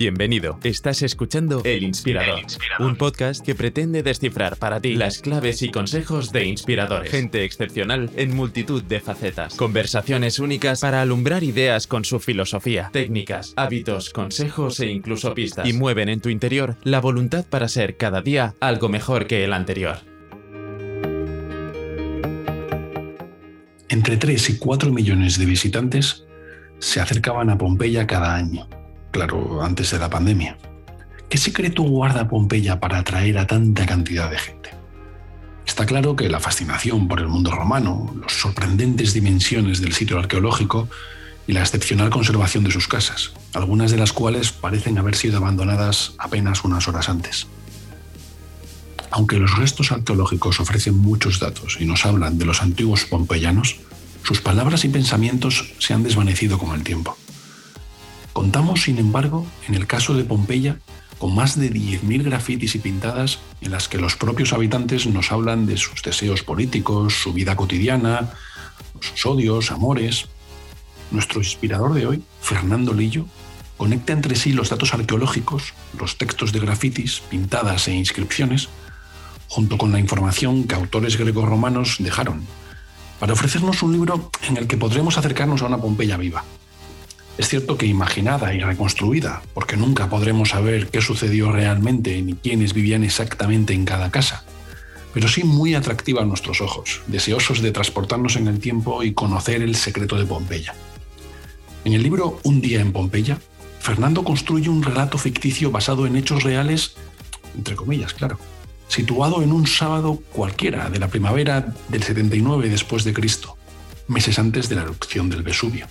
Bienvenido. Estás escuchando El Inspirador, El Inspirador. un podcast que pretende descifrar para ti las claves y consejos de inspiradores. Gente excepcional en multitud de facetas. Conversaciones únicas para alumbrar ideas con su filosofía, técnicas, hábitos, consejos e incluso pistas. Y mueven en tu interior la voluntad para ser cada día algo mejor que el anterior. Entre 3 y 4 millones de visitantes se acercaban a Pompeya cada año, claro, antes de la pandemia. ¿Qué secreto guarda Pompeya para atraer a tanta cantidad de gente? Está claro que la fascinación por el mundo romano, las sorprendentes dimensiones del sitio arqueológico y la excepcional conservación de sus casas, algunas de las cuales parecen haber sido abandonadas apenas unas horas antes. Aunque los restos arqueológicos ofrecen muchos datos y nos hablan de los antiguos pompeyanos, sus palabras y pensamientos se han desvanecido con el tiempo. Contamos, sin embargo, en el caso de Pompeya, con más de 10.000 grafitis y pintadas en las que los propios habitantes nos hablan de sus deseos políticos, su vida cotidiana, sus odios, amores. Nuestro inspirador de hoy, Fernando Lillo, conecta entre sí los datos arqueológicos, los textos de grafitis, pintadas e inscripciones, junto con la información que autores greco-romanos dejaron, para ofrecernos un libro en el que podremos acercarnos a una Pompeya viva. Es cierto que imaginada y reconstruida, porque nunca podremos saber qué sucedió realmente ni quiénes vivían exactamente en cada casa, pero sí muy atractiva a nuestros ojos, deseosos de transportarnos en el tiempo y conocer el secreto de Pompeya. En el libro Un día en Pompeya, Fernando construye un relato ficticio basado en hechos reales, entre comillas, claro, situado en un sábado cualquiera de la primavera del 79 después de Cristo, meses antes de la erupción del Vesubio.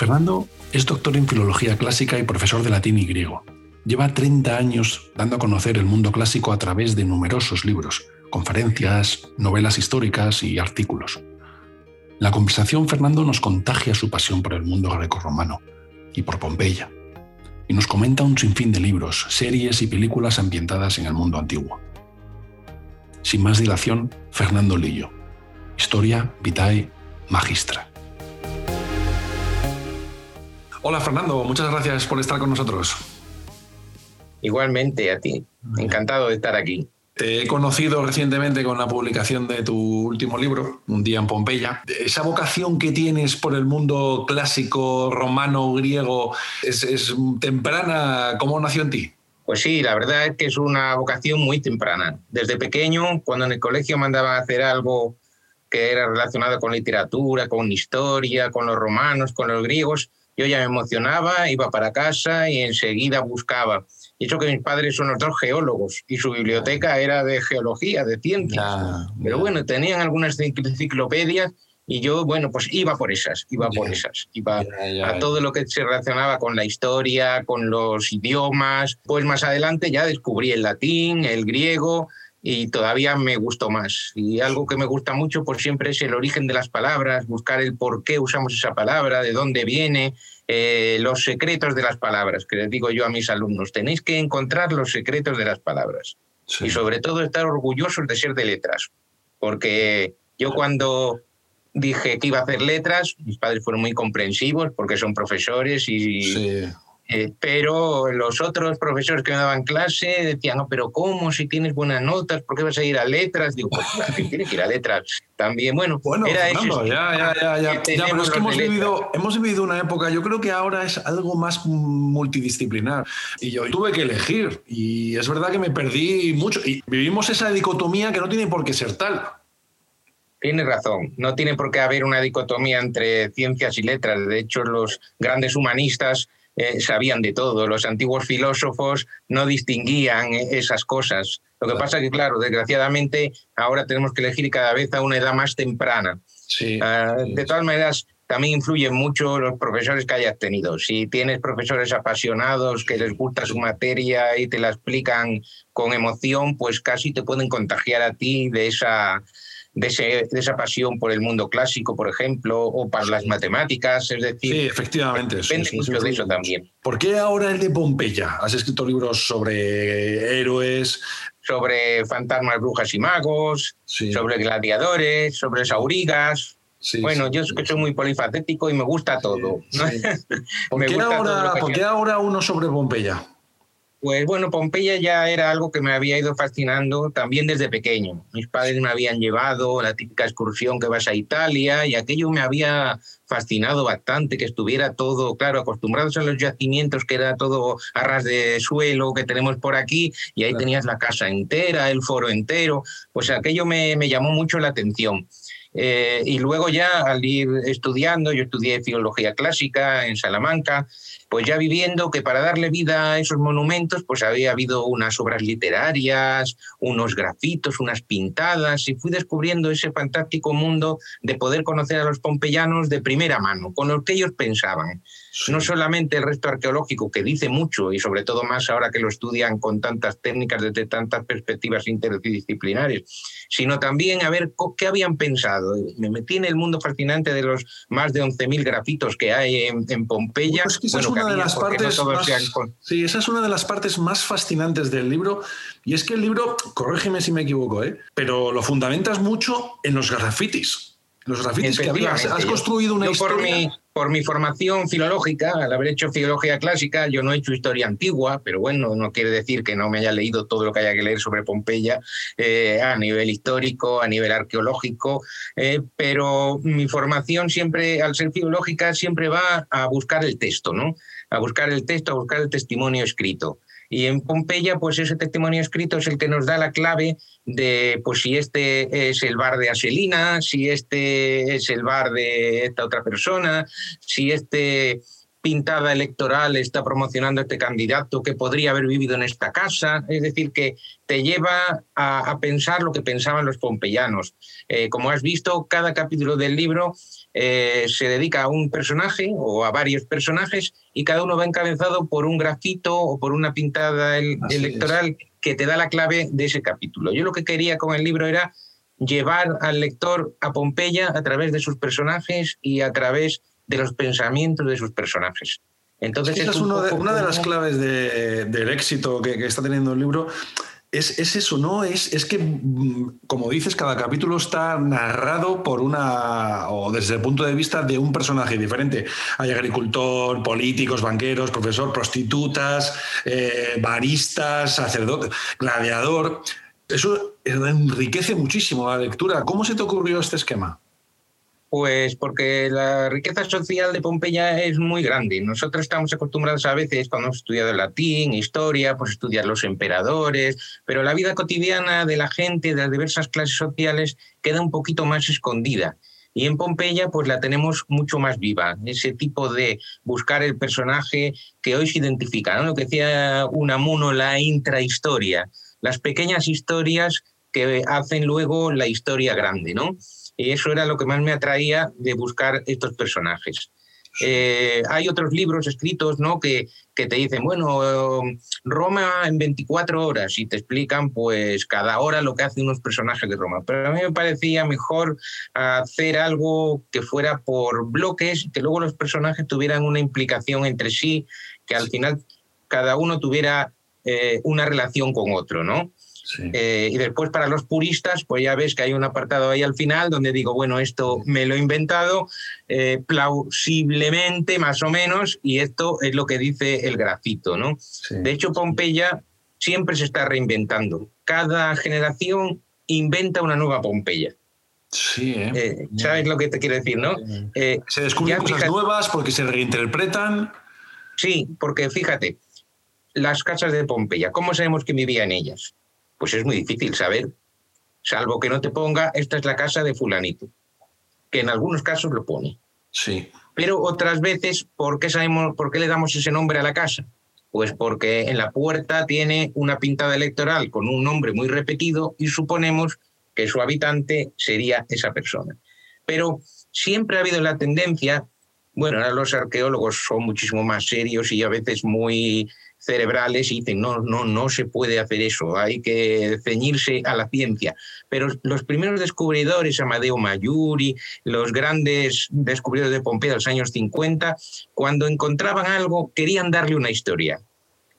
Fernando es doctor en filología clásica y profesor de latín y griego. Lleva 30 años dando a conocer el mundo clásico a través de numerosos libros, conferencias, novelas históricas y artículos. La conversación Fernando nos contagia su pasión por el mundo greco-romano y por Pompeya, y nos comenta un sinfín de libros, series y películas ambientadas en el mundo antiguo. Sin más dilación, Fernando Lillo. Historia Vitae Magistra. Hola Fernando, muchas gracias por estar con nosotros. Igualmente a ti. Encantado de estar aquí. Te he conocido recientemente con la publicación de tu último libro, Un día en Pompeya. Esa vocación que tienes por el mundo clásico, romano, griego, es, es temprana. ¿Cómo nació en ti? Pues sí, la verdad es que es una vocación muy temprana. Desde pequeño, cuando en el colegio mandaban a hacer algo que era relacionado con literatura, con historia, con los romanos, con los griegos, yo ya me emocionaba, iba para casa y enseguida buscaba. Y eso que mis padres son los dos geólogos y su biblioteca era de geología, de ciencias. Pero bueno, tenían algunas enciclopedias y yo, bueno, pues iba por esas, iba por esas. Iba a todo lo que se relacionaba con la historia, con los idiomas. Pues más adelante ya descubrí el latín, el griego y todavía me gustó más. Y algo que me gusta mucho pues siempre es el origen de las palabras, buscar el por qué usamos esa palabra, de dónde viene, eh, los secretos de las palabras, que les digo yo a mis alumnos, tenéis que encontrar los secretos de las palabras Sí. y sobre todo estar orgullosos de ser de letras, porque yo cuando dije que iba a hacer letras, mis padres fueron muy comprensivos porque son profesores y Sí. Eh, pero los otros profesores que me daban clase decían, no, pero ¿cómo? Si tienes buenas notas, ¿por qué vas a ir a letras? Digo, pues claro, tienes que ir a letras también. Bueno, Bueno, era Fernando, ese ya, ya, ya, ya. pero es que hemos letras. vivido, hemos vivido una época, yo creo que ahora es algo más multidisciplinar. Y yo tuve que elegir. Y es verdad que me perdí mucho. Y vivimos esa dicotomía que no tiene por qué ser tal. Tienes razón, no tiene por qué haber una dicotomía entre ciencias y letras. De hecho, los grandes humanistas eh, sabían de todo. Los antiguos filósofos no distinguían eh, esas cosas. Lo que Claro. pasa que, claro, desgraciadamente ahora tenemos que elegir cada vez a una edad más temprana. Sí. Ah, sí, de todas maneras, también influyen mucho los profesores que hayas tenido. Si tienes profesores apasionados que les gusta su materia y te la explican con emoción, pues casi te pueden contagiar a ti de esa, de, ese- de esa pasión por el mundo clásico, por ejemplo, o para las matemáticas. Es decir, Sí, efectivamente. depende sí, mucho sí, de eso también. ¿Por qué ahora el de Pompeya? Has escrito libros sobre héroes. Sobre fantasmas, brujas y magos, sobre gladiadores, sobre saurigas. bueno, yo soy muy polifacético y me gusta todo. ¿Por, qué ahora, ¿Por qué ahora uno sobre Pompeya? Pues bueno, Pompeya ya era algo que me había ido fascinando también desde pequeño. Mis padres me habían llevado la típica excursión que vas a Italia y aquello me había fascinado bastante, que estuviera todo, claro, acostumbrados a los yacimientos, que era todo a ras de suelo que tenemos por aquí, y ahí tenías la casa entera, el foro entero, pues aquello me, me llamó mucho la atención. Eh, y luego ya al ir estudiando, yo estudié filología clásica en Salamanca, pues ya viviendo que para darle vida a esos monumentos, pues había habido unas obras literarias, unos grafitos, unas pintadas, y fui descubriendo ese fantástico mundo de poder conocer a los pompeyanos de primera mano, con lo que ellos pensaban. No solamente el resto arqueológico, que dice mucho, y sobre todo más ahora que lo estudian con tantas técnicas desde tantas perspectivas interdisciplinares, sino también a ver qué habían pensado. Me metí en el mundo fascinante de los más de 11.000 grafitos que hay en, Pompeya. Pues de las partes sí, esa es una de las partes más fascinantes del libro. Y es que el libro, corrígeme si me equivoco, ¿eh? pero lo fundamentas mucho en los grafitis. Los grafitis que había. Has construido una historia. Por mi, por mi formación filológica, al haber hecho filología clásica, yo no he hecho historia antigua, pero bueno, no quiere decir que no me haya leído todo lo que haya que leer sobre Pompeya eh, a nivel histórico, a nivel arqueológico, eh, pero mi formación siempre, al ser filológica, siempre va a buscar el texto, ¿no? A buscar el texto, a buscar el testimonio escrito. Y en Pompeya, pues ese testimonio escrito es el que nos da la clave de pues si este es el bar de Aselina, si este es el bar de esta otra persona, si este pintada electoral está promocionando este candidato que podría haber vivido en esta casa. Es decir, que te lleva a, pensar lo que pensaban los pompeyanos. Eh, como has visto, cada capítulo del libro eh, se dedica a un personaje o a varios personajes y cada uno va encabezado por un grafito o por una pintada electoral que te da la clave de ese capítulo. Yo lo que quería con el libro era llevar al lector a Pompeya a través de sus personajes y a través de los pensamientos de sus personajes. Entonces, esa es, una de las claves del éxito que, está teniendo el libro. Es, eso, ¿no? Es, es, que, mm, como dices, cada capítulo está narrado por una, o desde el punto de vista de un personaje diferente. Hay agricultor, políticos, banqueros, profesor, prostitutas, eh, baristas, sacerdote, gladiador. Eso enriquece muchísimo la lectura. ¿Cómo se te ocurrió este esquema? Pues porque la riqueza social de Pompeya es muy grande. Nosotros estamos acostumbrados a veces, cuando hemos estudiado latín, historia, pues estudiar los emperadores, pero la vida cotidiana de la gente de las diversas clases sociales queda un poquito más escondida. Y en Pompeya pues la tenemos mucho más viva, ese tipo de buscar el personaje que hoy se identifica, ¿no? lo que decía Unamuno, la intrahistoria, las pequeñas historias que hacen luego la historia grande, ¿no? Y eso era lo que más me atraía de buscar estos personajes. Eh, hay otros libros escritos ¿no? que, que te dicen, bueno, Roma en 24 horas y te explican pues cada hora lo que hacen unos personajes de Roma. Pero a mí me parecía mejor hacer algo que fuera por bloques, que luego los personajes tuvieran una implicación entre sí, que al final cada uno tuviera eh, una relación con otro, ¿no? Eh, y después para los puristas, pues ya ves que hay un apartado ahí al final donde digo, bueno, esto me lo he inventado eh, plausiblemente, más o menos, y esto es lo que dice el grafito, ¿no? De hecho, Pompeya siempre se está reinventando. Cada generación inventa una nueva Pompeya. Sí, ¿eh? ¿Sabes lo que te quiero decir, no? se descubren cosas nuevas porque se reinterpretan. Sí, porque fíjate, las casas de Pompeya, ¿cómo sabemos que vivía en ellas? Pues es muy difícil saber, salvo que no te ponga, esta es la casa de fulanito, que en algunos casos lo pone. Sí. Pero otras veces, ¿por qué, sabemos, ¿por qué le damos ese nombre a la casa? Pues porque en la puerta tiene una pintada electoral con un nombre muy repetido y suponemos que su habitante sería esa persona. Pero siempre ha habido la tendencia, bueno, ahora los arqueólogos son muchísimo más serios y a veces muy cerebrales y dicen, no, no, no se puede hacer eso, hay que ceñirse a la ciencia. Pero los primeros descubridores, Amadeo Mayuri, los grandes descubridores de Pompeya de los años 50, cuando encontraban algo, querían darle una historia.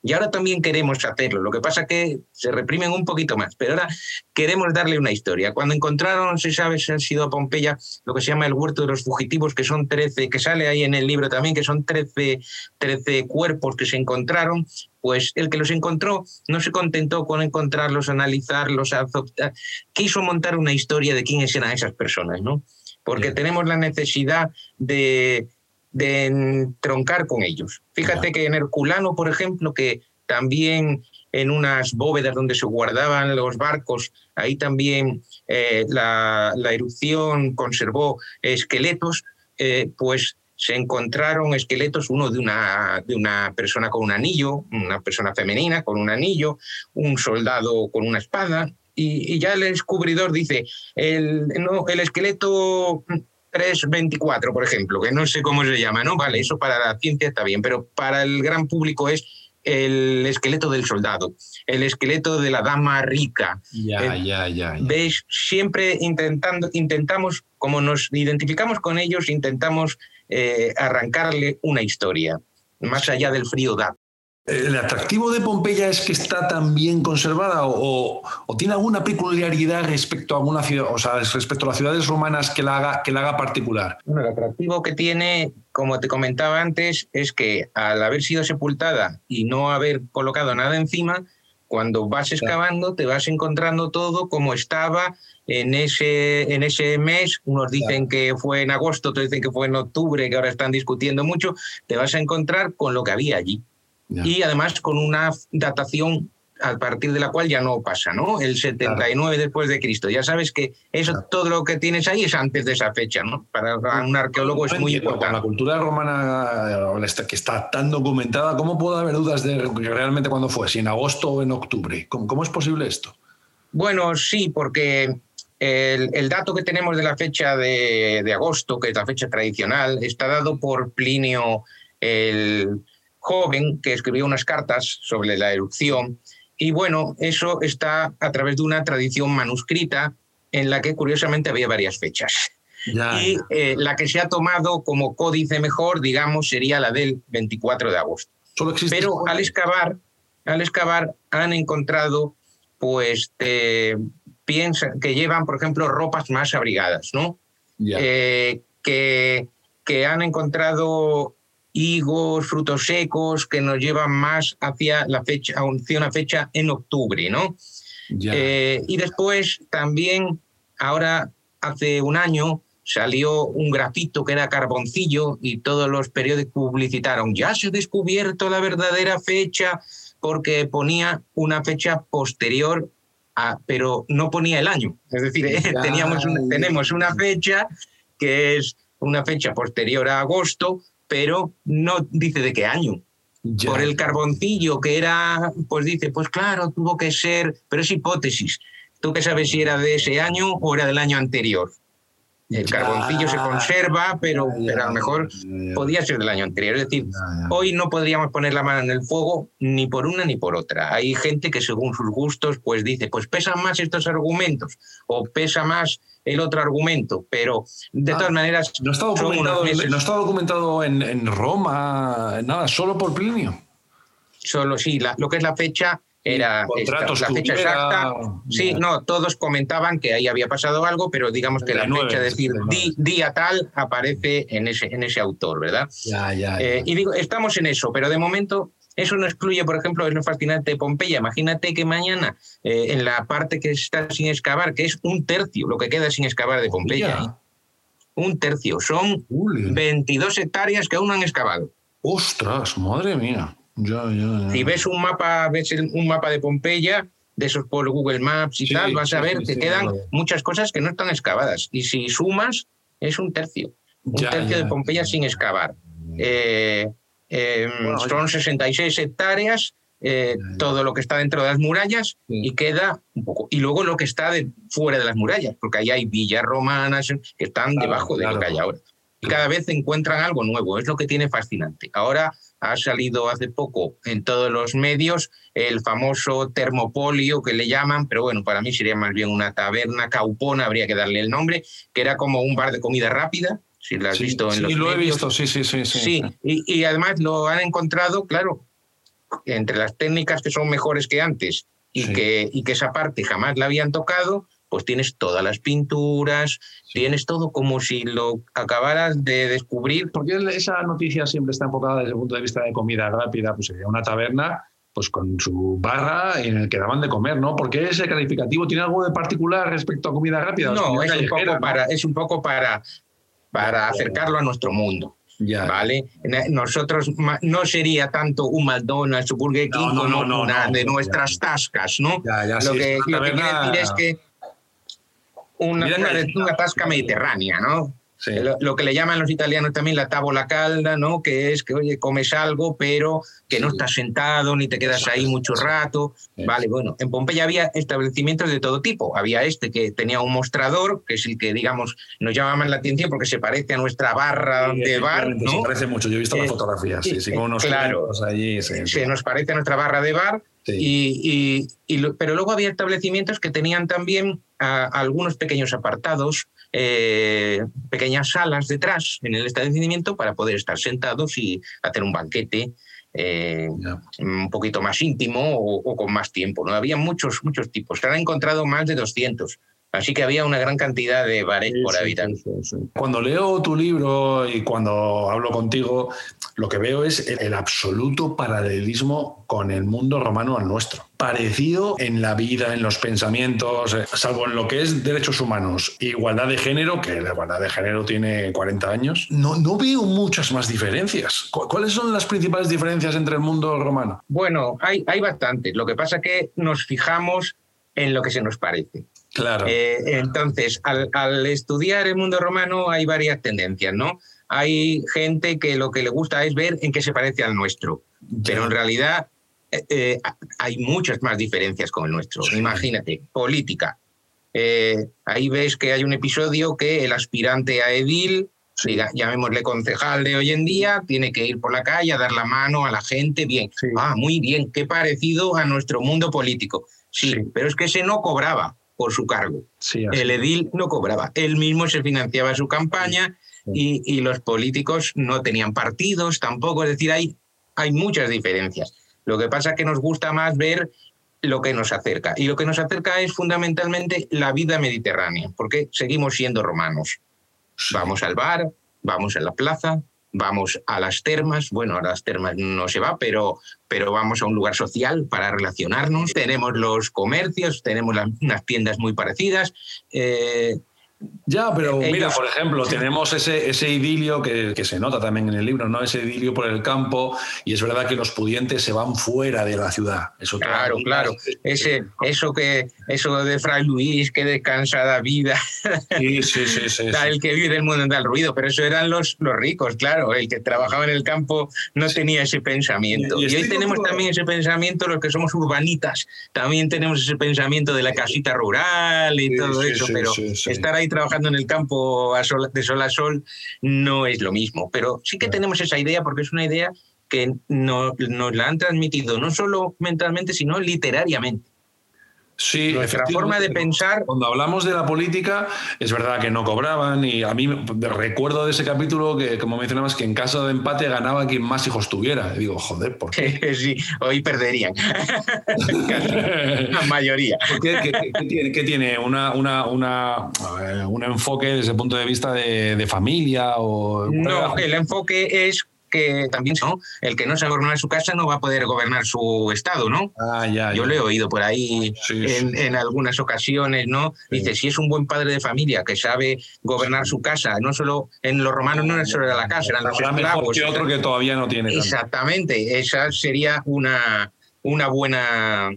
Y ahora también queremos hacerlo. Lo que pasa es que se reprimen un poquito más, pero ahora queremos darle una historia. Cuando encontraron, se sabe si han sido a Pompeya, lo que se llama el huerto de los fugitivos, que son 13, que sale ahí en el libro también, que son 13, 13 cuerpos que se encontraron, pues el que los encontró no se contentó con encontrarlos, analizarlos, quiso montar una historia de quiénes eran esas personas, ¿no? Porque tenemos la necesidad de de troncar con ellos. Fíjate que en Herculano, por ejemplo, que también en unas bóvedas donde se guardaban los barcos, ahí también eh, la, erupción conservó esqueletos, eh, pues se encontraron esqueletos, uno de una, de una persona con un anillo, una persona femenina con un anillo, un soldado con una espada, y, ya el descubridor dice, el, no, el esqueleto 324, por ejemplo, que no sé cómo se llama, ¿no? Vale, eso para la ciencia está bien, pero para el gran público es el esqueleto del soldado, el esqueleto de la dama rica. Ya, ya, ya, ¿Veis? Siempre intentando, intentamos, como nos identificamos con ellos, intentamos eh, arrancarle una historia, más allá del frío dato. ¿El atractivo de Pompeya es que está tan bien conservada o, tiene alguna peculiaridad respecto a alguna ciudad, o sea, respecto a las ciudades romanas que la haga, que la haga particular? Bueno, el atractivo que tiene, como te comentaba antes, es que al haber sido sepultada y no haber colocado nada encima, cuando vas excavando te vas encontrando todo como estaba en ese, en ese mes. Unos dicen que fue en agosto, otros dicen que fue en octubre, que ahora están discutiendo mucho. Te vas a encontrar con lo que había allí y además con una datación a partir de la cual ya no pasa, ¿no? El 79 después de Cristo. Ya sabes que eso, todo lo que tienes ahí es antes de esa fecha, ¿no? Para un arqueólogo es muy importante. la cultura romana que está tan documentada, ¿cómo puede haber dudas de realmente cuándo fue? Si en agosto o en octubre. ¿Cómo, es posible esto? Bueno, sí, porque el, el, dato que tenemos de la fecha de, de, agosto, que es la fecha tradicional, está dado por Plinio el joven que escribió unas cartas sobre la erupción. Y bueno, eso está a través de una tradición manuscrita en la que curiosamente había varias fechas. y eh, la que se ha tomado como códice mejor, digamos, sería la del 24 de agosto. Pero al excavar, al excavar han encontrado, pues, eh, piensa, que llevan, por ejemplo, ropas más abrigadas, ¿no? Eh, que, que han encontrado higos, frutos secos, que nos llevan más hacia la fecha, hacia una fecha en octubre, ¿no? Eh, y después también, ahora hace un año, salió un grafito que era carboncillo y todos los periódicos publicitaron, ya se ha descubierto la verdadera fecha porque ponía una fecha posterior a, pero no ponía el año. Es decir, teníamos tenemos una fecha que es una fecha posterior a agosto, pero no dice de qué año. Por el carboncillo que era, pues dice, pues claro, tuvo que ser, pero es hipótesis. Tú qué sabes si era de ese año o era del año anterior. El carboncillo se conserva, pero, pero a lo mejor podía ser del año anterior. Es decir, hoy no podríamos poner la mano en el fuego ni por una ni por otra. Hay gente que según sus gustos pues dice, pues pesan más estos argumentos o pesa más el otro argumento, pero de todas ah, maneras... No está documentado, no está documentado en, en, Roma, nada, solo por Plinio. Solo sí, lo que es la fecha era la fecha exacta. Sí, no, todos comentaban que ahí había pasado algo, pero digamos que la fecha, es decir, día tal, aparece en ese, en ese autor, ¿verdad? Ya, ya, eh, y digo, estamos en eso, pero de momento eso no excluye, por ejemplo, es lo fascinante de Pompeya. Imagínate que mañana, eh, en la parte que está sin excavar, que es un tercio lo que queda sin excavar de Pompeya, ¿eh? un tercio, son 22 hectáreas que aún no han excavado. ¡Ostras, madre mía! Ya, ya, Si ves un mapa, ves un mapa de Pompeya, de esos por Google Maps y tal, vas a ver que quedan muchas cosas que no están excavadas. Y si sumas, es un tercio. Un tercio de Pompeya sin excavar. Eh, eh, son 66 hectáreas, eh, todo lo que está dentro de las murallas y queda un poco. Y luego lo que está de, fuera de las murallas, porque ahí hay villas romanas que están debajo de lo que hay ahora. Y cada vez encuentran algo nuevo, es lo que tiene fascinante. Ahora ha salido hace poco en todos los medios el famoso termopolio que le llaman, pero bueno, para mí sería más bien una taberna caupona, habría que darle el nombre, que era como un bar de comida rápida, si lo has visto en sí, los lo he visto, sí, sí, sí. Sí, Y, y, además lo han encontrado, claro, entre las técnicas que son mejores que antes y, que, y que esa parte jamás la habían tocado, pues tienes todas las pinturas, tienes todo como si lo acabaras de descubrir. Porque esa noticia siempre está enfocada desde el punto de vista de comida rápida, pues sería una taberna pues con su barra en el que daban de comer, ¿no? Porque ese calificativo tiene algo de particular respecto a comida rápida. No, es un, poco para, es un poco para, para acercarlo a nuestro mundo. ¿Vale? Nosotros no sería tanto un McDonald's o Burger King como una de nuestras tascas, ¿no? lo, que, lo que quiere decir es que una, una, tasca mediterránea, ¿no? Lo, que le llaman los italianos también la tábola calda, ¿no? Que es que, oye, comes algo, pero que no estás sentado ni te quedas ahí mucho rato. Vale, bueno, en Pompeya había establecimientos de todo tipo. Había este que tenía un mostrador, que es el que, digamos, nos llama más la atención porque se parece a nuestra barra de bar, ¿no? Se parece mucho, yo he visto las eh, fotografías, sí, sí, como unos claro, allí. Se nos parece a nuestra barra de bar. Y, y, pero luego había establecimientos que tenían también algunos pequeños apartados eh, pequeñas salas detrás en el establecimiento para poder estar sentados y hacer un banquete eh, un poquito más íntimo o, con más tiempo. ¿no? Había muchos, muchos tipos. Se han encontrado más de 200. Así que había una gran cantidad de bares por habitante. cuando leo tu libro y cuando hablo contigo, lo que veo es el, absoluto paralelismo con el mundo romano al nuestro. Parecido en la vida, en los pensamientos, eh, salvo en lo que es derechos humanos, igualdad de género, que la igualdad de género tiene 40 años, no, no veo muchas más diferencias. ¿Cuáles son las principales diferencias entre el mundo romano? Bueno, hay, hay bastantes. Lo que pasa es que nos fijamos en lo que se nos parece. Claro. Eh, entonces, al, estudiar el mundo romano hay varias tendencias, ¿no? Hay gente que lo que le gusta es ver en qué se parece al nuestro, pero en realidad eh, eh, hay muchas más diferencias con el nuestro. Imagínate, política. ahí ves que hay un episodio que el aspirante a edil, llamémosle concejal de hoy en día, tiene que ir por la calle a dar la mano a la gente. Bien, ah, muy bien, qué parecido a nuestro mundo político. sí, pero es que ese no cobraba por su cargo. el edil no cobraba, él mismo se financiaba su campaña y, los políticos no tenían partidos tampoco, es decir, hay, hay muchas diferencias. Lo que pasa es que nos gusta más ver lo que nos acerca. Y lo que nos acerca es fundamentalmente la vida mediterránea, porque seguimos siendo romanos. Vamos al bar, vamos a la plaza, vamos a las termas, bueno, a las termas no se va, pero, pero vamos a un lugar social para relacionarnos, tenemos los comercios, tenemos unas tiendas muy parecidas, eh, ya, pero mira, por ejemplo, tenemos ese, ese idilio que, que, se nota también en el libro, ¿no? Ese idilio por el campo, y es verdad que los pudientes se van fuera de la ciudad. Eso claro, claro. Ese, eso, que, eso de Fray Luis, que descansa la vida. Sí, sí, sí. sí, El que vive el mundo del ruido, pero eso eran los, los ricos, claro. El que trabajaba en el campo no tenía ese pensamiento. Y, hoy tenemos también ese pensamiento, los que somos urbanitas, también tenemos ese pensamiento de la casita rural y todo eso, pero estar ahí trabajando en el campo de sol a sol no es lo mismo. Pero sí que tenemos esa idea porque es una idea que nos la han transmitido no solo mentalmente, sino literariamente. Sí, nuestra forma de pensar. Cuando hablamos de la política, es verdad que no cobraban y a mí recuerdo de ese capítulo que, como mencionabas, que en caso de empate ganaba quien más hijos tuviera. Y digo, joder, ¿por qué? sí, hoy perderían. la mayoría. ¿Qué, qué, tiene? ¿Una, una, una, ¿Un enfoque desde el punto de vista de, de familia? O... No, el enfoque es que también ¿no? el que no sabe gobernar su casa no va a poder gobernar su estado, ¿no? Ah, ya, Yo le he oído por ahí en, algunas ocasiones, ¿no? Dice, si es un buen padre de familia que sabe gobernar su casa, no solo en los romanos no era solo la casa, eran los esclavos. Que otro que todavía no tiene. Exactamente, esa sería una, una buena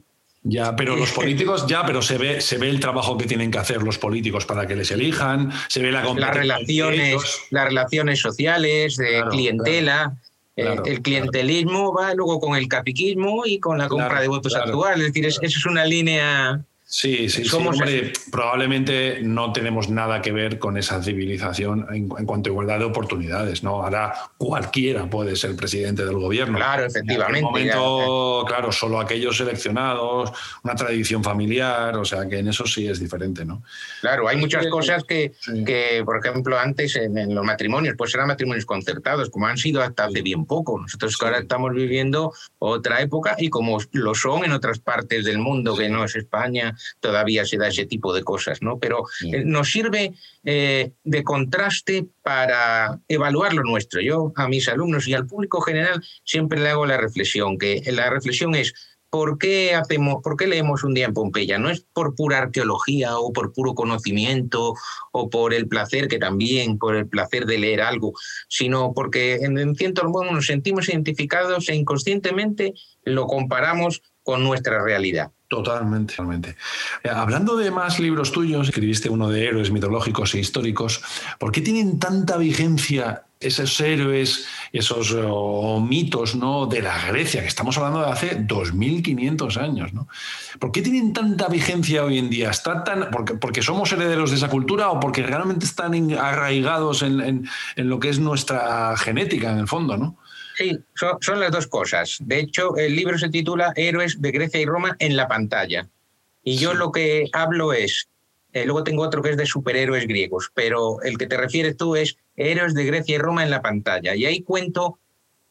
ya, pero los políticos, ya, pero se ve, se ve el trabajo que tienen que hacer los políticos para que les elijan, se ve la las relaciones, las relaciones sociales, de clientela. Eh, el clientelismo va luego con el capiquismo y con la compra de votos actuales. Es decir, eso es una línea Sí, sí, Somos sí. probablemente no tenemos nada que ver con esa civilización en, cuanto a igualdad de oportunidades, ¿no? Ahora cualquiera puede ser presidente del gobierno. Claro, efectivamente. En momento, claro, solo aquellos seleccionados, una tradición familiar, o sea que en eso sí es diferente, ¿no? Claro, hay muchas cosas que, que por ejemplo, antes en, los matrimonios, pues eran matrimonios concertados, como han sido hasta hace bien poco. Nosotros ahora estamos viviendo otra época y como lo son en otras partes del mundo, que no es España, todavía se da ese tipo de cosas, ¿no? Pero eh, nos sirve eh, de contraste para evaluar lo nuestro. Yo a mis alumnos y al público general siempre le hago la reflexión, que la reflexión es ¿Por qué, hacemos, ¿Por qué leemos un día en Pompeya? No es por pura arqueología o por puro conocimiento o por el placer, que también, por el placer de leer algo, sino porque en, cierto modo nos sentimos identificados e inconscientemente lo comparamos con nuestra realidad. Totalmente. Eh, hablando de más libros tuyos, escribiste uno de héroes mitológicos e históricos. ¿Por qué tienen tanta vigencia esos héroes, esos mitos ¿no? de la Grecia, que estamos hablando de hace 2500 años? ¿no? ¿Por qué tienen tanta vigencia hoy en día? ¿Está tan, porque, porque, somos herederos de esa cultura o porque realmente están arraigados en, en lo que es nuestra genética, en el fondo? ¿no? Sí, son, las dos cosas. De hecho, el libro se titula Héroes de Grecia y Roma en la pantalla. Y yo lo que hablo es, eh, luego tengo otro que es de superhéroes griegos, pero el que te refieres tú es Héroes de Grecia y Roma en la pantalla. Y ahí cuento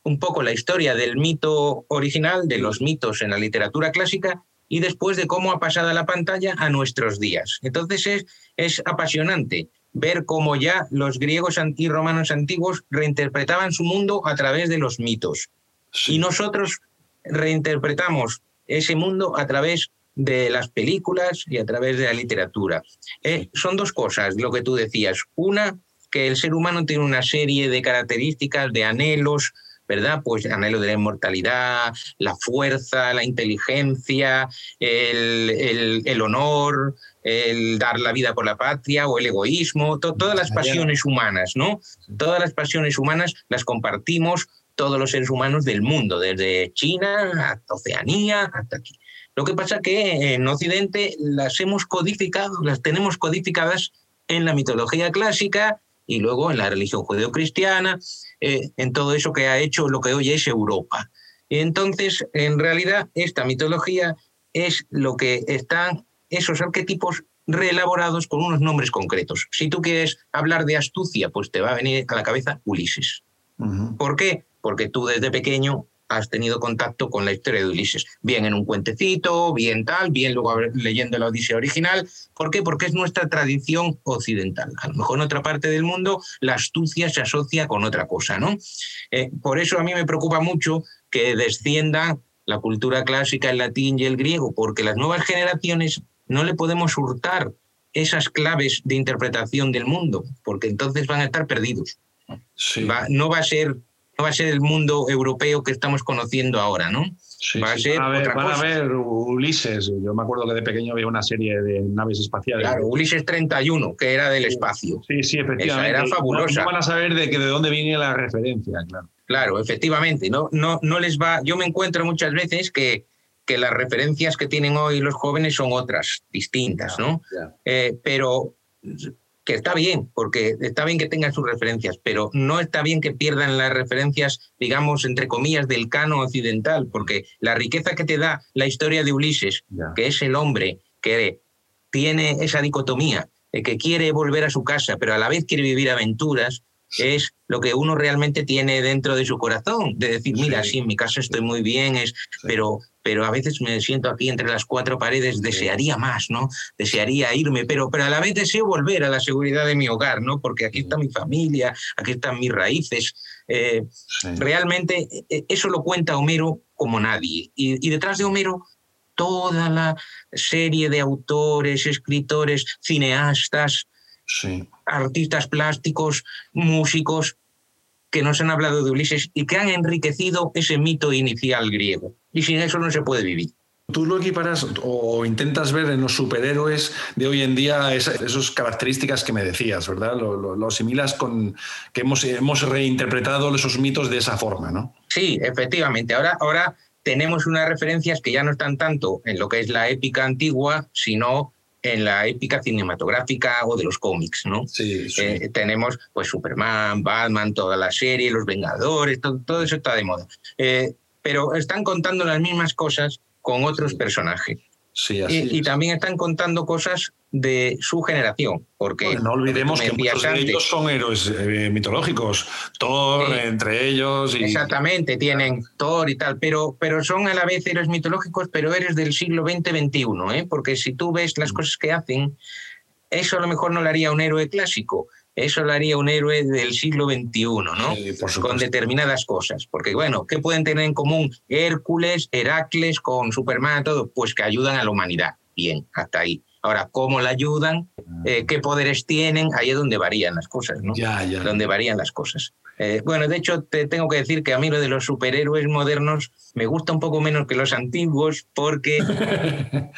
un poco la historia del mito original, de los mitos en la literatura clásica, y después de cómo ha pasado a la pantalla a nuestros días. Entonces es, es apasionante ver cómo ya los griegos y romanos antiguos reinterpretaban su mundo a través de los mitos. Y nosotros reinterpretamos ese mundo a través de las películas y a través de la literatura. Eh, son dos cosas, lo que tú decías. Una, que el ser humano tiene una serie de características, de anhelos, ¿verdad? Pues anhelo de la inmortalidad, la fuerza, la inteligencia, el, el honor, el dar la vida por la patria o el egoísmo, todas las pasiones humanas, ¿no? Todas las pasiones humanas las compartimos todos los seres humanos del mundo, desde China hasta Oceanía, hasta aquí. Lo que pasa que en Occidente las hemos codificado, las tenemos codificadas en la mitología clásica y luego en la religión judeocristiana, eh, en todo eso que ha hecho lo que hoy es Europa. Y entonces, en realidad, esta mitología es lo que están esos arquetipos reelaborados con unos nombres concretos. Si tú quieres hablar de astucia, pues te va a venir a la cabeza Ulises. ¿Por qué? Porque tú desde pequeño has tenido contacto con la historia de Ulises, bien en un cuentecito, bien tal, bien luego leyendo la Odisea original. ¿Por qué? Porque es nuestra tradición occidental. A lo mejor en otra parte del mundo la astucia se asocia con otra cosa, ¿no? Eh, por eso a mí me preocupa mucho que descienda la cultura clásica, el latín y el griego, porque las nuevas generaciones no le podemos hurtar esas claves de interpretación del mundo, porque entonces van a estar perdidos. no, va a ser, va a ser el mundo europeo que estamos conociendo ahora, ¿no? va a ser van a ver Ulises. Yo me acuerdo que de pequeño había una serie de naves espaciales. Claro, Ulises 31, que era del espacio. Sí, sí, efectivamente. era fabulosa. No, van a saber de, que de dónde viene la referencia, claro. Claro, efectivamente. No, no, no les va. Yo me encuentro muchas veces que que las referencias que tienen hoy los jóvenes son otras, distintas, ¿no? Eh, pero que está bien, porque está bien que tengan sus referencias, pero no está bien que pierdan las referencias, digamos, entre comillas, del cano occidental, porque la riqueza que te da la historia de Ulises, que es el hombre que tiene esa dicotomía, que quiere volver a su casa, pero a la vez quiere vivir aventuras, es lo que uno realmente tiene dentro de su corazón, de decir, mira, sí, en mi casa estoy muy bien, es, pero, pero a veces me siento aquí entre las cuatro paredes, desearía más, ¿no? Desearía irme, pero, pero a la vez deseo volver a la seguridad de mi hogar, ¿no? Porque aquí está mi familia, aquí están mis raíces. Eh, realmente e, eso lo cuenta Homero como nadie. Y, y detrás de Homero toda la serie de autores, escritores, cineastas, artistas plásticos, músicos, que nos han hablado de Ulises y que han enriquecido ese mito inicial griego. Y sin eso no se puede vivir. Tú lo equiparas o intentas ver en los superhéroes de hoy en día esas, características que me decías, ¿verdad? Lo, asimilas con que hemos, hemos reinterpretado esos mitos de esa forma, ¿no? Sí, efectivamente. Ahora, ahora tenemos unas referencias que ya no están tanto en lo que es la épica antigua, sino en la épica cinematográfica o de los cómics, ¿no? Sí, sí. Eh, tenemos pues Superman, Batman, toda la serie, Los Vengadores, todo, todo eso está de moda. Eh, pero están contando las mismas cosas con otros personajes. Sí, así Y, también están contando cosas de su generación, porque Bueno, no olvidemos que muchos de ellos son héroes eh, mitológicos. Thor, Sí. entre ellos. Y... Exactamente, tienen Thor y tal, pero, pero son a la vez héroes mitológicos, pero héroes del siglo XX-XXI, ¿eh? porque si tú ves las cosas que hacen, eso a lo mejor no lo haría un héroe clásico, eso lo haría un héroe del siglo XXI, ¿no? Sí, por con determinadas cosas. Porque, bueno, ¿qué pueden tener en común Hércules, Heracles con Superman, todo? Pues que ayudan a la humanidad. Bien, hasta ahí. Ahora, ¿cómo la ayudan? Eh, ¿Qué poderes tienen? Ahí es donde varían las cosas, ¿no? Ya, ya. donde varían las cosas. Eh, bueno, de hecho, te tengo que decir que a mí lo de los superhéroes modernos me gusta un poco menos que los antiguos porque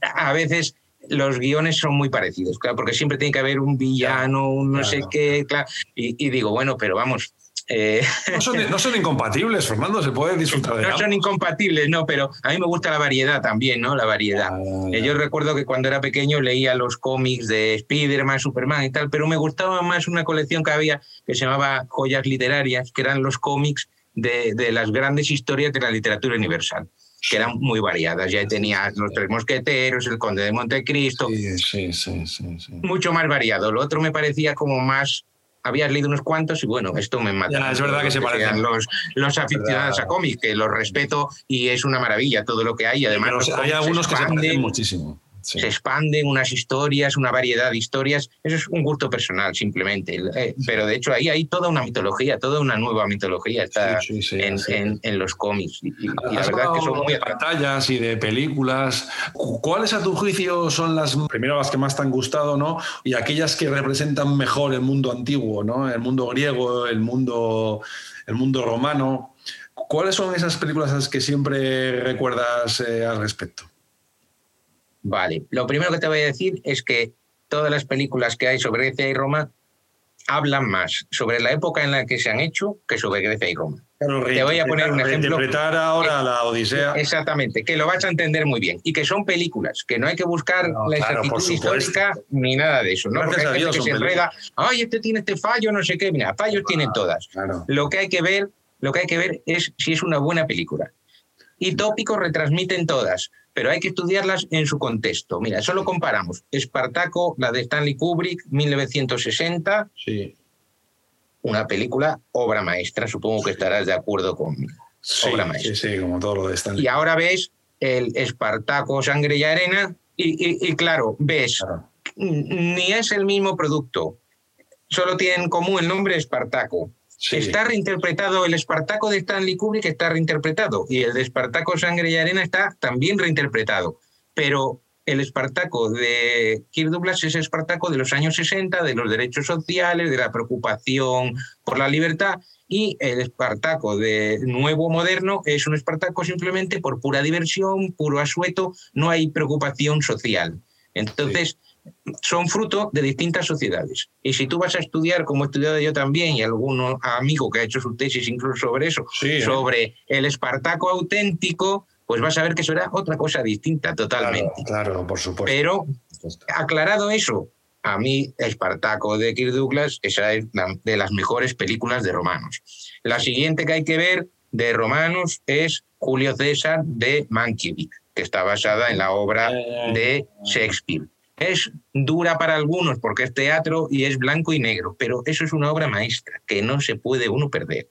a veces los guiones son muy parecidos, claro, porque siempre tiene que haber un villano, un no sé qué, claro, y, y digo, bueno, pero vamos, eh, No son, no son incompatibles, Fernando, se puede disfrutar de no ambos. son incompatibles, no, pero a mí me gusta la variedad también, ¿no? La variedad. Ah, Eh, Yo recuerdo que cuando era pequeño leía los cómics de Spider-Man, Superman y tal, pero me gustaba más una colección que había que se llamaba Joyas Literarias, que eran los cómics de, de las grandes historias de la literatura universal, que eran muy variadas. Ya tenía Los Tres Mosqueteros, El Conde de Montecristo, Sí, sí, sí, sí, sí. mucho más variado. Lo otro me parecía como más... Habías leído unos cuantos y bueno, esto me mata. Ya, es verdad que se parecen. Los, los aficionados a cómics, que los respeto y es una maravilla todo lo que hay. Además, los hay algunos que se parecen muchísimo. Sí. se expanden unas historias, una variedad de historias. Eso es un gusto personal, simplemente. Eh, pero de hecho, ahí hay toda una mitología, toda una nueva mitología está Sí, sí, sí, en, sí. en- en los cómics. Y, y- la verdad es que son muy de pantallas y de películas. Cu- ¿Cuáles a tu juicio son las primero las que más te han gustado, ¿no? Y aquellas que representan mejor el mundo antiguo, ¿no? El mundo griego, el mundo, el mundo romano. ¿Cuáles son esas películas a las que siempre recuerdas eh, al respecto? Vale, lo primero que te voy a decir es que todas las películas que hay sobre Grecia y Roma hablan más sobre la época en la que se han hecho que sobre Grecia y Roma. Te voy a poner un ejemplo. Interpretar ahora la Odisea. Exactamente, que lo vas a entender muy bien. Y que son películas, que no hay que buscar No, la claro, exactitud histórica ni nada de eso. ¿no? Gracias Porque hay a Dios gente que se enreda, ay, este tiene este fallo, no sé qué. Mira, fallos tienen todas. Claro. Lo que hay que ver, lo que hay que ver es si es una buena película. Y tópicos retransmiten todas, pero hay que estudiarlas en su contexto. Mira, solo comparamos Espartaco, la de Stanley Kubrick, 1960, Sí. una película obra maestra, supongo que estarás de acuerdo conmigo. Sí, Obra maestra. sí, sí, como todo lo de Stanley. Y ahora ves el Espartaco, Sangre y Arena, y, y- y claro, ves, Claro. ni es el mismo producto, solo tienen en común el nombre Espartaco. Está reinterpretado, el Espartaco de Stanley Kubrick está reinterpretado, y el de Espartaco, Sangre y Arena está también reinterpretado. Pero el Espartaco de Kirk Douglas es Espartaco de los años 60, de los derechos sociales, de la preocupación por la libertad, y el Espartaco de nuevo moderno es un Espartaco simplemente por pura diversión, puro asueto, no hay preocupación social. Entonces, son fruto de distintas sociedades. Y si tú vas a estudiar, como he estudiado yo también, y algún amigo que ha hecho su tesis incluso sobre eso, Sí, ¿eh? sobre el Espartaco auténtico, pues vas a ver que eso era otra cosa distinta totalmente. Claro, claro, por supuesto. Pero aclarado eso, a mí Espartaco de Kirk Douglas esa es la- de las mejores películas de romanos. La siguiente que hay que ver de romanos es Julio César de Mankiewicz, que está basada en la obra de Shakespeare. Es dura para algunos porque es teatro y es blanco y negro, pero eso es una obra maestra que no se puede uno perder.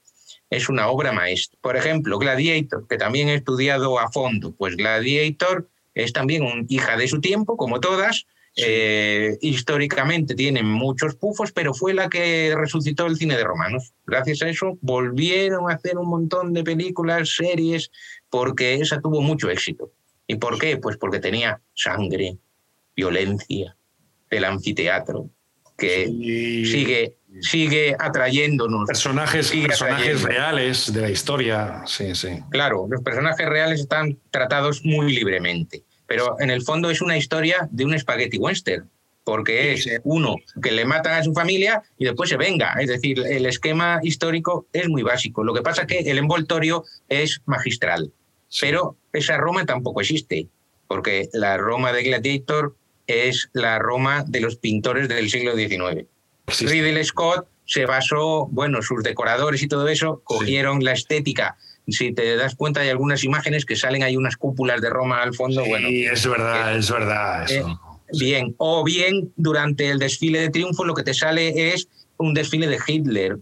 Es una obra maestra. Por ejemplo, Gladiator, que también he estudiado a fondo. Pues Gladiator es también una hija de su tiempo, como todas. Eh, históricamente tiene muchos pufos, pero fue la que resucitó el cine de romanos. Gracias a eso volvieron a hacer un montón de películas, series, porque esa tuvo mucho éxito. ¿Y por qué? Pues porque tenía sangre, violencia, el anfiteatro, que sigue, sigue atrayéndonos. personajes, sigue personajes reales de la historia. Sí, sí. Claro, los personajes reales están tratados muy libremente, pero en el fondo es una historia de un spaghetti western, porque es uno que le matan a su familia y después se venga. Es decir, el esquema histórico es muy básico. Lo que pasa es que el envoltorio es magistral. Pero esa Roma tampoco existe, porque la Roma de Gladiator es la Roma de los pintores del siglo XIX. Ridley Scott se basó, bueno, sus decoradores y todo eso, cogieron la estética. Si te das cuenta, hay algunas imágenes que salen, hay unas cúpulas de Roma al fondo. Sí, bueno, es verdad, es verdad. eh, bien, o bien durante el desfile de triunfo lo que te sale es un desfile de Hitler,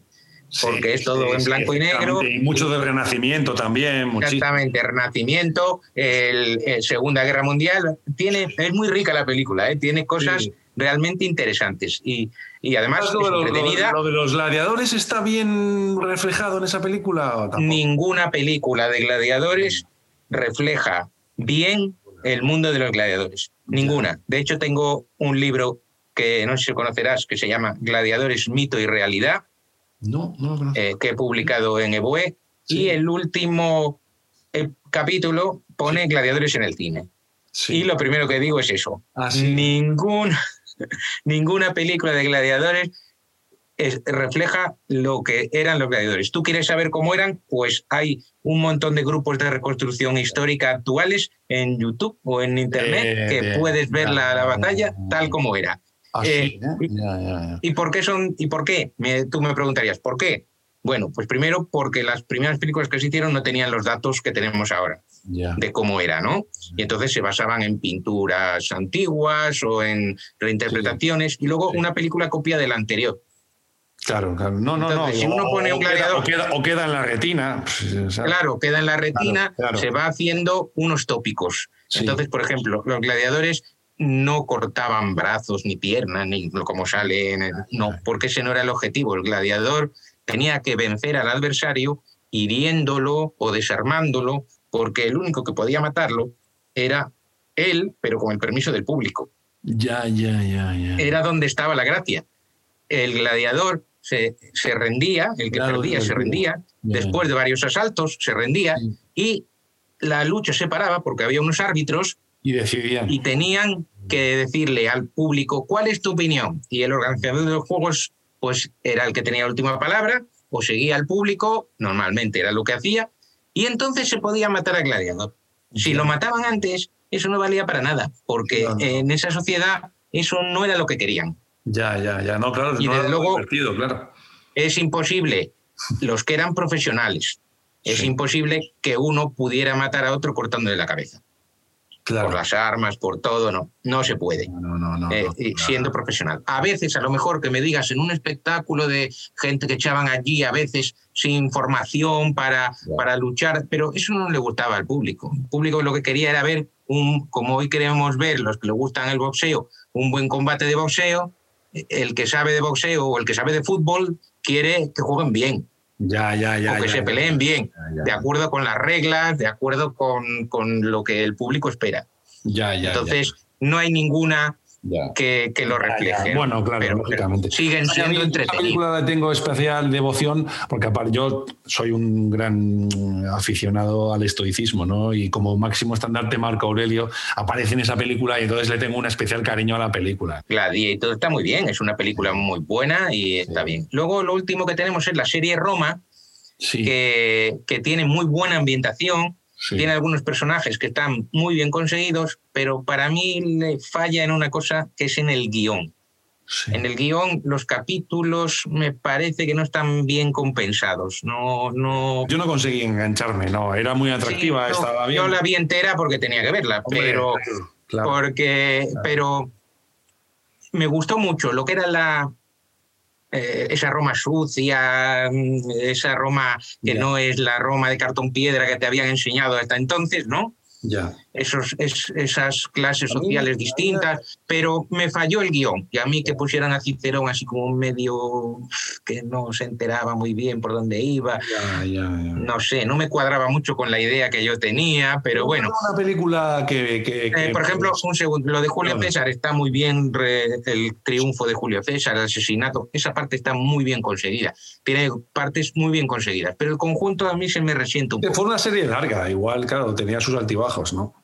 porque es todo en blanco y negro. Y mucho del Renacimiento también. muchísimo. Exactamente, Renacimiento, el, el Segunda Guerra Mundial. Tiene, es muy rica la película, ¿eh? tiene cosas Sí. realmente interesantes y, y además Lo es entretenida. lo de los gladiadores está bien reflejado en esa película? Ninguna película de gladiadores refleja bien el mundo de los gladiadores. Ninguna. De hecho, tengo un libro que no sé si conocerás, que se llama Gladiadores, Mito y Realidad, No, no lo conozco. eh, que he publicado en EBUE. Sí. Y el último eh, capítulo pone Gladiadores en el cine. Sí. Y lo primero que digo es eso. Ah, sí. Ninguna, ninguna película de gladiadores es- refleja lo que eran los gladiadores. ¿Tú quieres saber cómo eran? Pues hay un montón de grupos de reconstrucción histórica actuales en YouTube o en Internet Eh, que bien. puedes ver la, la batalla tal como era. Ah, sí, eh, ¿eh? Ya, ya, ya. ¿Y por qué son? ¿Y por qué? Me- tú me preguntarías, ¿por qué? Bueno, pues primero porque las primeras películas que se hicieron no tenían los datos que tenemos ahora de cómo era, ¿no? Y entonces se basaban en pinturas antiguas o en reinterpretaciones y luego Sí. una película copia de la anterior. Claro, claro. No, no, Entonces, no. si uno O- pone un gladiador- o, queda, o queda en la retina. pues, Claro, queda en la retina, claro. se va haciendo unos tópicos. Sí. Entonces, por ejemplo, los gladiadores no cortaban brazos ni piernas, ni como sale en el- No, porque ese no era el objetivo. El gladiador tenía que vencer al adversario hiriéndolo o desarmándolo, porque el único que podía matarlo era él, pero con el permiso del público. Ya, ya, ya, ya. Era donde estaba la gracia. El gladiador se, se rendía, el que Claro, perdía se rendía, después de varios asaltos se rendía Sí. y la lucha se paraba porque había unos árbitros Y decidían. y tenían que decirle al público cuál es tu opinión. Y el organizador de los juegos pues era el que tenía la última palabra o seguía al público, normalmente era lo que hacía, y entonces se podía matar al gladiador. Si lo mataban antes, eso no valía para nada, porque en esa sociedad eso no era lo que querían. Ya, ya, ya. No, claro, Y no desde luego- divertido, claro. Es imposible, los que eran profesionales, es Sí. imposible que uno pudiera matar a otro cortándole la cabeza. Claro. Por las armas, por todo, no, no se puede. No, no, no. eh, siendo profesional. A veces, a lo mejor que me digas en un espectáculo de gente que echaban allí, a veces sin formación para, para luchar, pero eso no le gustaba al público. El público lo que quería era ver, un, como hoy queremos ver, los que le gustan el boxeo, un buen combate de boxeo. El que sabe de boxeo o el que sabe de fútbol quiere que jueguen bien Ya, ya, ya. o que ya, se ya. peleen bien, Ya, de acuerdo con las reglas, de acuerdo con, con lo que el público espera. Ya. ya. Entonces, no hay ninguna Ya. que, que lo Ya, ya. refleje. Bueno, claro, pero, lógicamente. pero siguen siendo esta entretenidos. película le tengo especial devoción porque aparte yo soy un gran aficionado al estoicismo, ¿no? Y como máximo estandarte Marco Aurelio aparece en esa película y entonces le tengo un especial cariño a la película. Gladiator está muy bien, es una película muy buena y está bien. Luego, lo último que tenemos es la serie Roma, Sí, que, que tiene muy buena ambientación, sí. tiene algunos personajes que están muy bien conseguidos, pero para mí le falla en una cosa que es en el guion. sí. En el guion, los capítulos me parece que no están bien compensados. No, no. Yo no conseguí engancharme, no, era muy atractiva, Sí, estaba bien. Yo la vi entera porque tenía que verla, Hombre, pero claro, claro. porque, pero me gustó mucho lo que era la eh, esa Roma sucia, mm, esa Roma que no es la Roma de cartón piedra que te habían enseñado hasta entonces, ¿no? Ya. Esos, es- esas clases sociales distintas, pero me falló el guion. Y a mí que pusieran a Cicerón así como un medio que no se enteraba muy bien por dónde iba, Ya, ya, ya. no sé, no me cuadraba mucho con la idea que yo tenía, pero bueno. Una película que. que- Eh, que- por ejemplo, un segundo, lo de Julio. César está muy bien, re- el triunfo de Julio César, el asesinato, esa parte está muy bien conseguida. Tiene partes muy bien conseguidas, pero el conjunto a mí se me resiente un poco. fue una serie larga, igual, claro, tenía sus altibajos, ¿no?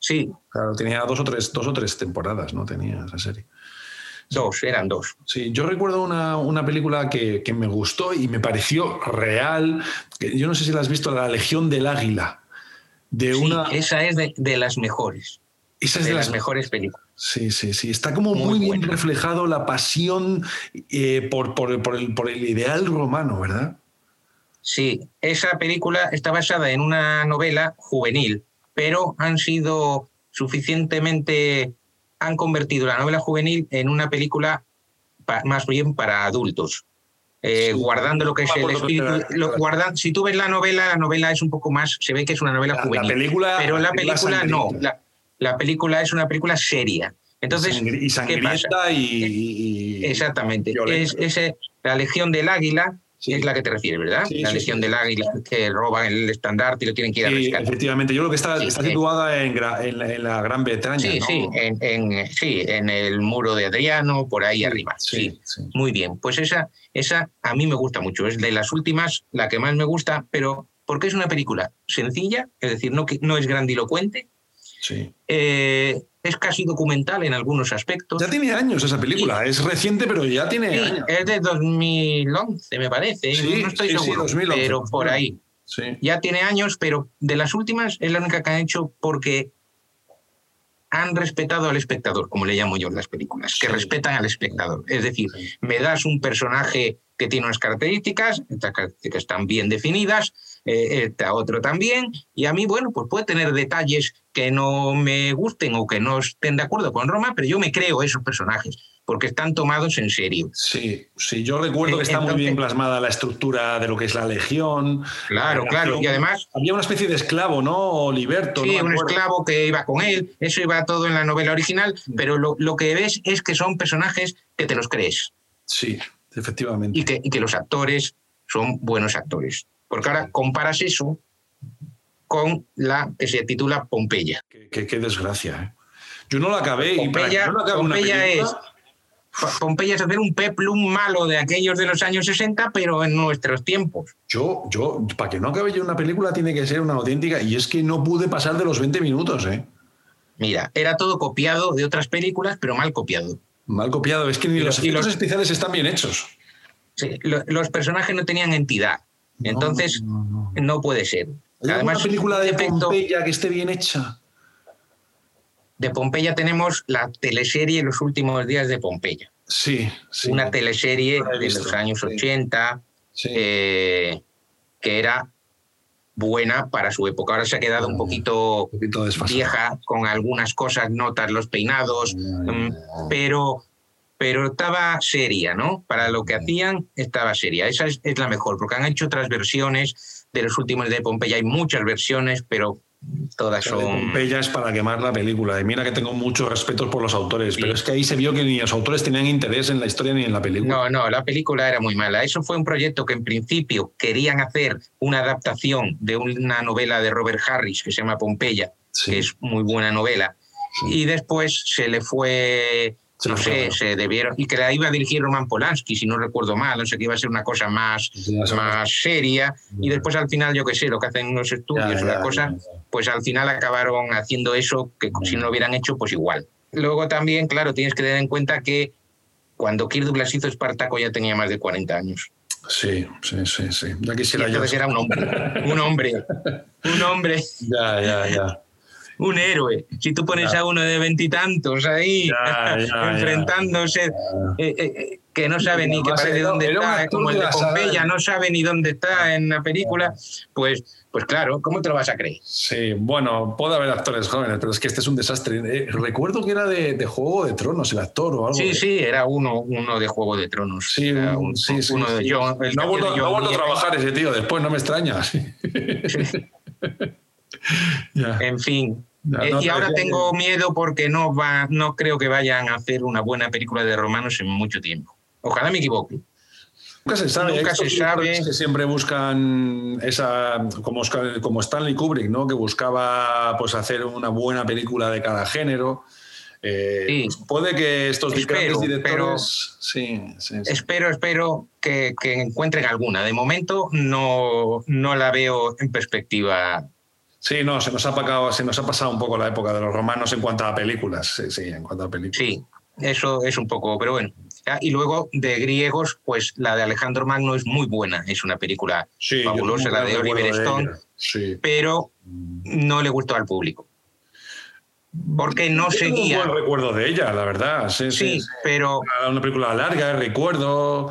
Sí, Claro, tenía dos o tres, dos o tres temporadas, ¿no? Tenía esa serie. dos, eran dos. Sí, yo recuerdo una, una película que, que me gustó y me pareció real. yo no sé si la has visto, La Legión del Águila. de Sí, una... esa es de, de las mejores. esa es de las mejores películas. Sí, sí, sí. Está como muy, Muy bien buena. reflejado la pasión eh, por, por- por el, por el ideal romano, ¿verdad? Sí, esa película está basada en una novela juvenil, pero han sido suficientemente, han convertido la novela juvenil en una película pa- más bien para adultos. Eh, Sí. guardando lo que es el espíritu, lo- guardan- si tú ves la novela, la novela es un poco más, se ve que es una novela La, la juvenil, película. pero la película no, sangrienta. la, la película es una película seria. Entonces, y ¿qué pasa? sangrienta y, y- Exactamente. violenta. Es, ese- la Legión del Águila Sí. es la que te refieres, ¿verdad? Sí, la sí, Legión sí. del Águila que roban el estandarte y lo tienen que ir a Sí, rescatar. efectivamente. Yo creo que está, está situada en, la, en la Gran Bretaña. Sí, ¿no? sí, en, en- sí, en el muro de Adriano, por ahí arriba. Sí, muy bien. Pues esa, esa a mí me gusta mucho. Es de las últimas la que más me gusta, pero porque es una película sencilla, es decir, no es grandilocuente, sí. eh, es casi documental en algunos aspectos. Ya tiene años esa película. Es reciente, pero ya tiene Sí, años. es de 2011, me parece. Sí, no estoy sí, sí, seguro, 2011. pero por ahí. Sí. Ya tiene años, pero de las últimas es la única que han hecho porque han respetado al espectador, como le llamo yo en las películas, que respetan al espectador. Es decir, me das un personaje que tiene unas características, estas características están bien definidas, eh, este a otro también, y a mí, bueno, pues puede tener detalles que no me gusten o que no estén de acuerdo con Roma, pero yo me creo esos personajes, porque están tomados en serio. Sí, sí, yo recuerdo que Eh, está muy bien plasmada la estructura de lo que es la legión. Claro, Había claro, y además Había una especie de esclavo, ¿no? Liberto. Sí, no un esclavo que iba con él, eso iba todo en la novela original, pero lo, lo que ves es que son personajes que te los crees Sí, efectivamente. y que, y que los actores son buenos actores. Porque ahora comparas eso con la que se titula Pompeya. Qué, desgracia, ¿eh? Yo no la acabé y Pompeya, no una Pompeya es, Pompeya es hacer un peplum malo de aquellos de los años 60, pero en nuestros tiempos. Yo, yo, para que no acabe yo una película tiene que ser una auténtica y es que no pude pasar de los 20 minutos, ¿eh? Mira, era todo copiado de otras películas, pero mal copiado. Mal copiado, es que ni Y los los- y efectos los- especiales están bien hechos. Sí, lo- los personajes no tenían entidad. No, Entonces, no, no. no puede ser. ¿Hay Además, película de efecto- Pompeya que esté bien hecha? de Pompeya tenemos la teleserie Los últimos días de Pompeya. Sí, sí. Una teleserie he de los años sí. 80 sí. eh, que era buena para su época. Ahora se ha quedado un Ah, poquito un poquito vieja con algunas cosas, notas los peinados, mm, pero, pero estaba seria, ¿no? Para lo que hacían estaba seria. Esa es, es la mejor, porque han hecho otras versiones de los últimos de Pompeya. Hay muchas versiones, pero todas de son... Pompeya es para quemar la película. Y mira que tengo muchos respetos por los autores, Sí. pero es que ahí se vio que ni los autores tenían interés en la historia ni en la película. No, no, la película era muy mala. Eso fue un proyecto que en principio querían hacer una adaptación de una novela de Robert Harris que se llama Pompeya, Sí. que es muy buena novela. Y después se le fue, no sé, se debieron, y que la iba a dirigir Roman Polanski, si no recuerdo mal, no sé que iba a ser una cosa más, ya más seria. Y después al final, yo qué sé, lo que hacen unos estudios, una ya, cosa, pues al final acabaron haciendo eso que si no lo hubieran hecho, pues igual. Luego también, claro, tienes que tener en cuenta que cuando Kirk Douglas hizo Espartaco ya tenía más de 40 años. Sí, sí, sí, sí. Ya quisiera yo. entonces era un hombre, un hombre, un hombre, Ya, ya, ya. Un héroe. Si tú pones Ya. a uno de veintitantos ahí Ya, ya, ya. enfrentándose, eh, eh, eh, que no sabe ni que parece dónde está, actor como el de Pompeya, no sabe ni dónde está en la película, pues, pues claro, ¿cómo te lo vas a creer? Sí, bueno, puede haber actores jóvenes, pero es que este es un desastre. Eh, recuerdo que era de, de Juego de Tronos, el actor o algo. Sí, de- sí, era uno, uno de Juego de Tronos. Sí, Era un- sí, sí, uno sí. de John- el no ha vuelto, no a trabajar ese tío, después no me extraña. En fin. Eh, no, y ahora tengo miedo porque no va, no creo que vayan a hacer una buena película de romanos en mucho tiempo. Ojalá me equivoque. Nunca se sabe. Nunca Hay se sabe. que siempre buscan esa, como, Oscar- como Stanley Kubrick, ¿no? Que buscaba pues hacer una buena película de cada género. Eh, Sí. pues puede que estos Espero, directores, sí, sí, sí. Espero, espero que, que encuentren alguna. De momento no, no la veo en perspectiva. Sí, no, se nos ha pasado, se nos ha pasado un poco la época de los romanos en cuanto a películas. Sí, sí, en cuanto a películas. Sí, eso es un poco, pero bueno. Y luego de griegos, pues la de Alejandro Magno es muy buena, es una película fabulosa, la de Oliver Stone, pero no le gustó al público. Porque no seguía. Un buen recuerdo de ella, la verdad. Sí, sí, pero. Una película larga, recuerdo.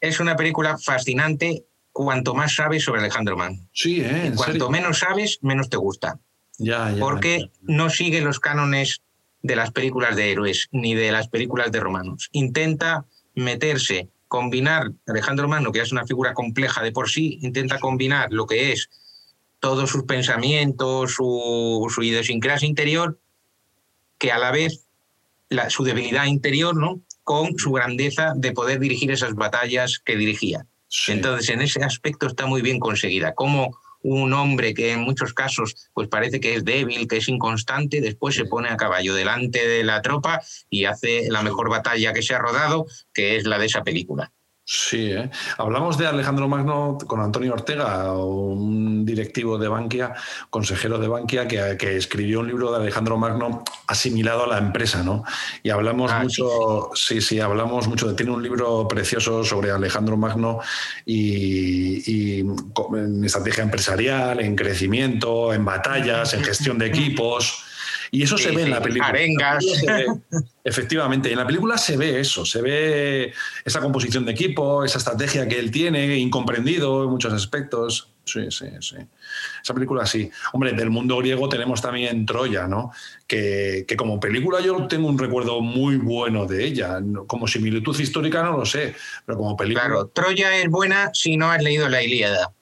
Es una película fascinante cuanto más sabes sobre Alejandro Magno. Sí, ¿eh? Cuanto menos sabes, menos te gusta. Ya, ya. Porque no sigue los cánones de las películas de héroes ni de las películas de romanos. Intenta meterse, combinar, Alejandro Magno, que es una figura compleja de por sí, intenta combinar lo que es todos sus pensamientos, su, su idiosincrasia interior, que a la vez la, su debilidad interior, ¿no? con su grandeza de poder dirigir esas batallas que dirigía. Entonces, en ese aspecto está muy bien conseguida. Como un hombre que en muchos casos pues parece que es débil, que es inconstante, después se pone a caballo delante de la tropa y hace la mejor batalla que se ha rodado, que es la de esa película. Sí, ¿eh? hablamos de Alejandro Magno con Antonio Ortega, un directivo de Bankia, consejero de Bankia, que, escribió un libro de Alejandro Magno asimilado a la empresa, ¿no? Y hablamos ah, mucho, sí. sí, hablamos mucho, tiene un libro precioso sobre Alejandro Magno y, en estrategia empresarial, en crecimiento, en batallas, en gestión de equipos. Y eso se ve en la película. Arengas. efectivamente, en la película se ve eso, se ve esa composición de equipo, esa estrategia que él tiene, incomprendido en muchos aspectos. Sí, sí, sí. Esa película sí. Hombre, del mundo griego tenemos también Troya, ¿no? Que, que, como película yo tengo un recuerdo muy bueno de ella. Como similitud histórica no lo sé, pero como película... Claro, Troya es buena si no has leído la Ilíada.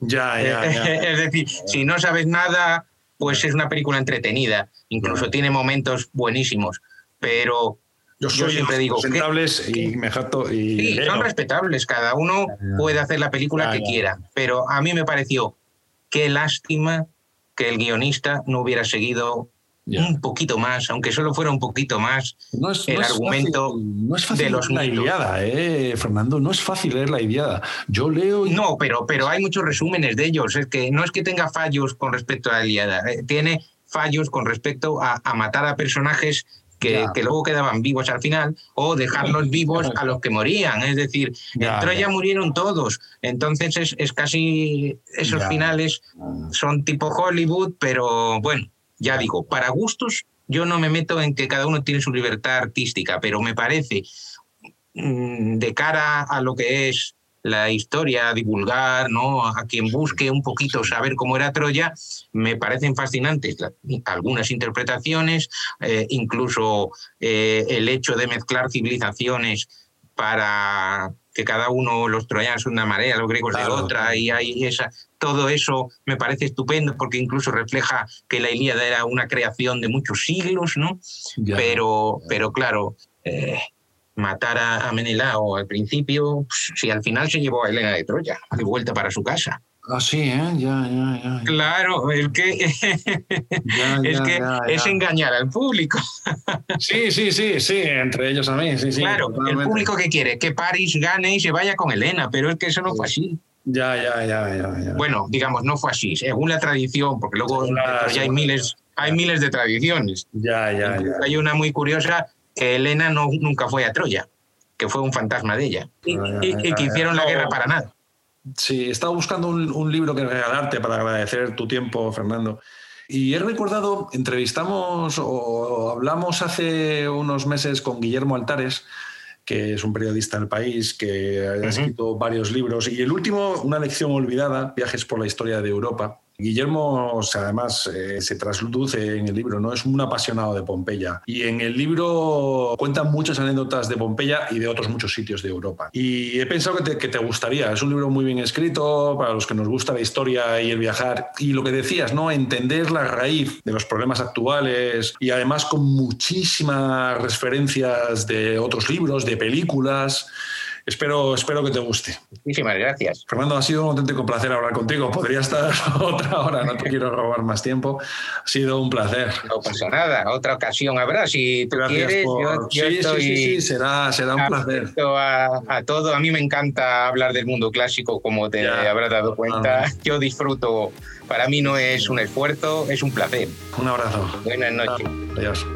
Ya, ya, ya. es decir, si no sabes nada pues es una película entretenida, incluso tiene momentos buenísimos, pero yo, siempre digo respetables y me jato y sí, son respetables, cada uno puede hacer la película que quiera, pero a mí me pareció qué lástima que el guionista no hubiera seguido un poquito más, aunque solo fuera un poquito más, el argumento no es fácil de los la Iliada, eh, Fernando, no es fácil leer la Iliada. Yo leo... No, pero, pero hay muchos resúmenes de ellos. Es que no es que tenga fallos con respecto a la Iliada, eh, tiene fallos con respecto a, matar a personajes que, que, luego quedaban vivos al final o dejarlos vivos a los que morían. Es decir, en Troya murieron todos. Entonces es, es casi esos finales son tipo Hollywood, pero bueno, ya digo, para gustos, yo no me meto en que cada uno tiene su libertad artística, pero me parece, mm, de cara a lo que es la historia, divulgar, ¿no? A quien busque un poquito saber cómo era Troya, me parecen fascinantes algunas interpretaciones, eh, incluso eh, el hecho de mezclar civilizaciones para que cada uno, los troyanos de una manera, los griegos de otra, y hay esa, todo eso me parece estupendo porque incluso refleja que la Ilíada era una creación de muchos siglos, ¿no? pero, pero claro, eh, matar a, Menelao al principio, pues, si al final se llevó a Helena de Troya, de vuelta para su casa. Ah, sí, ¿eh? Ya, ya, ya. Claro, el que es que es engañar al público. sí, sí, sí, sí, entre ellos a mí, sí, sí. Claro, el público que quiere que París gane y se vaya con Elena, pero es que eso no fue así. Ya, ya, ya, ya, Bueno, digamos, no fue así, según la tradición, porque luego ya hay miles, hay miles de tradiciones. Ya, ya, ya. Hay una muy curiosa que Elena no, nunca fue a Troya, que fue un fantasma de ella, y, y que hicieron la guerra para nada. Sí, estaba buscando un, libro que regalarte para agradecer tu tiempo, Fernando. Y he recordado, entrevistamos o hablamos hace unos meses con Guillermo Altares, que es un periodista del país, que ha escrito varios libros. Y el último, Una lección olvidada, Viajes por la historia de Europa, Guillermo, además, eh, se trasluce en el libro, ¿no? Es un apasionado de Pompeya. Y en el libro cuentan muchas anécdotas de Pompeya y de otros muchos sitios de Europa. Y he pensado que te, gustaría. Es un libro muy bien escrito para los que nos gusta la historia y el viajar. Y lo que decías, ¿no? Entender la raíz de los problemas actuales y además con muchísimas referencias de otros libros, de películas. Espero, espero que te guste. Muchísimas gracias. Fernando, ha sido un auténtico placer hablar contigo. Podría estar otra hora, no te quiero robar más tiempo. Ha sido un placer. No pasa nada, otra ocasión habrá. Si tú quieres, yo, sí, sí, sí, será, será un placer. A, a, todo, a mí me encanta hablar del mundo clásico, como te habrás dado cuenta. Yo disfruto, para mí no es un esfuerzo, es un placer. Un abrazo. Buenas noches. Adiós.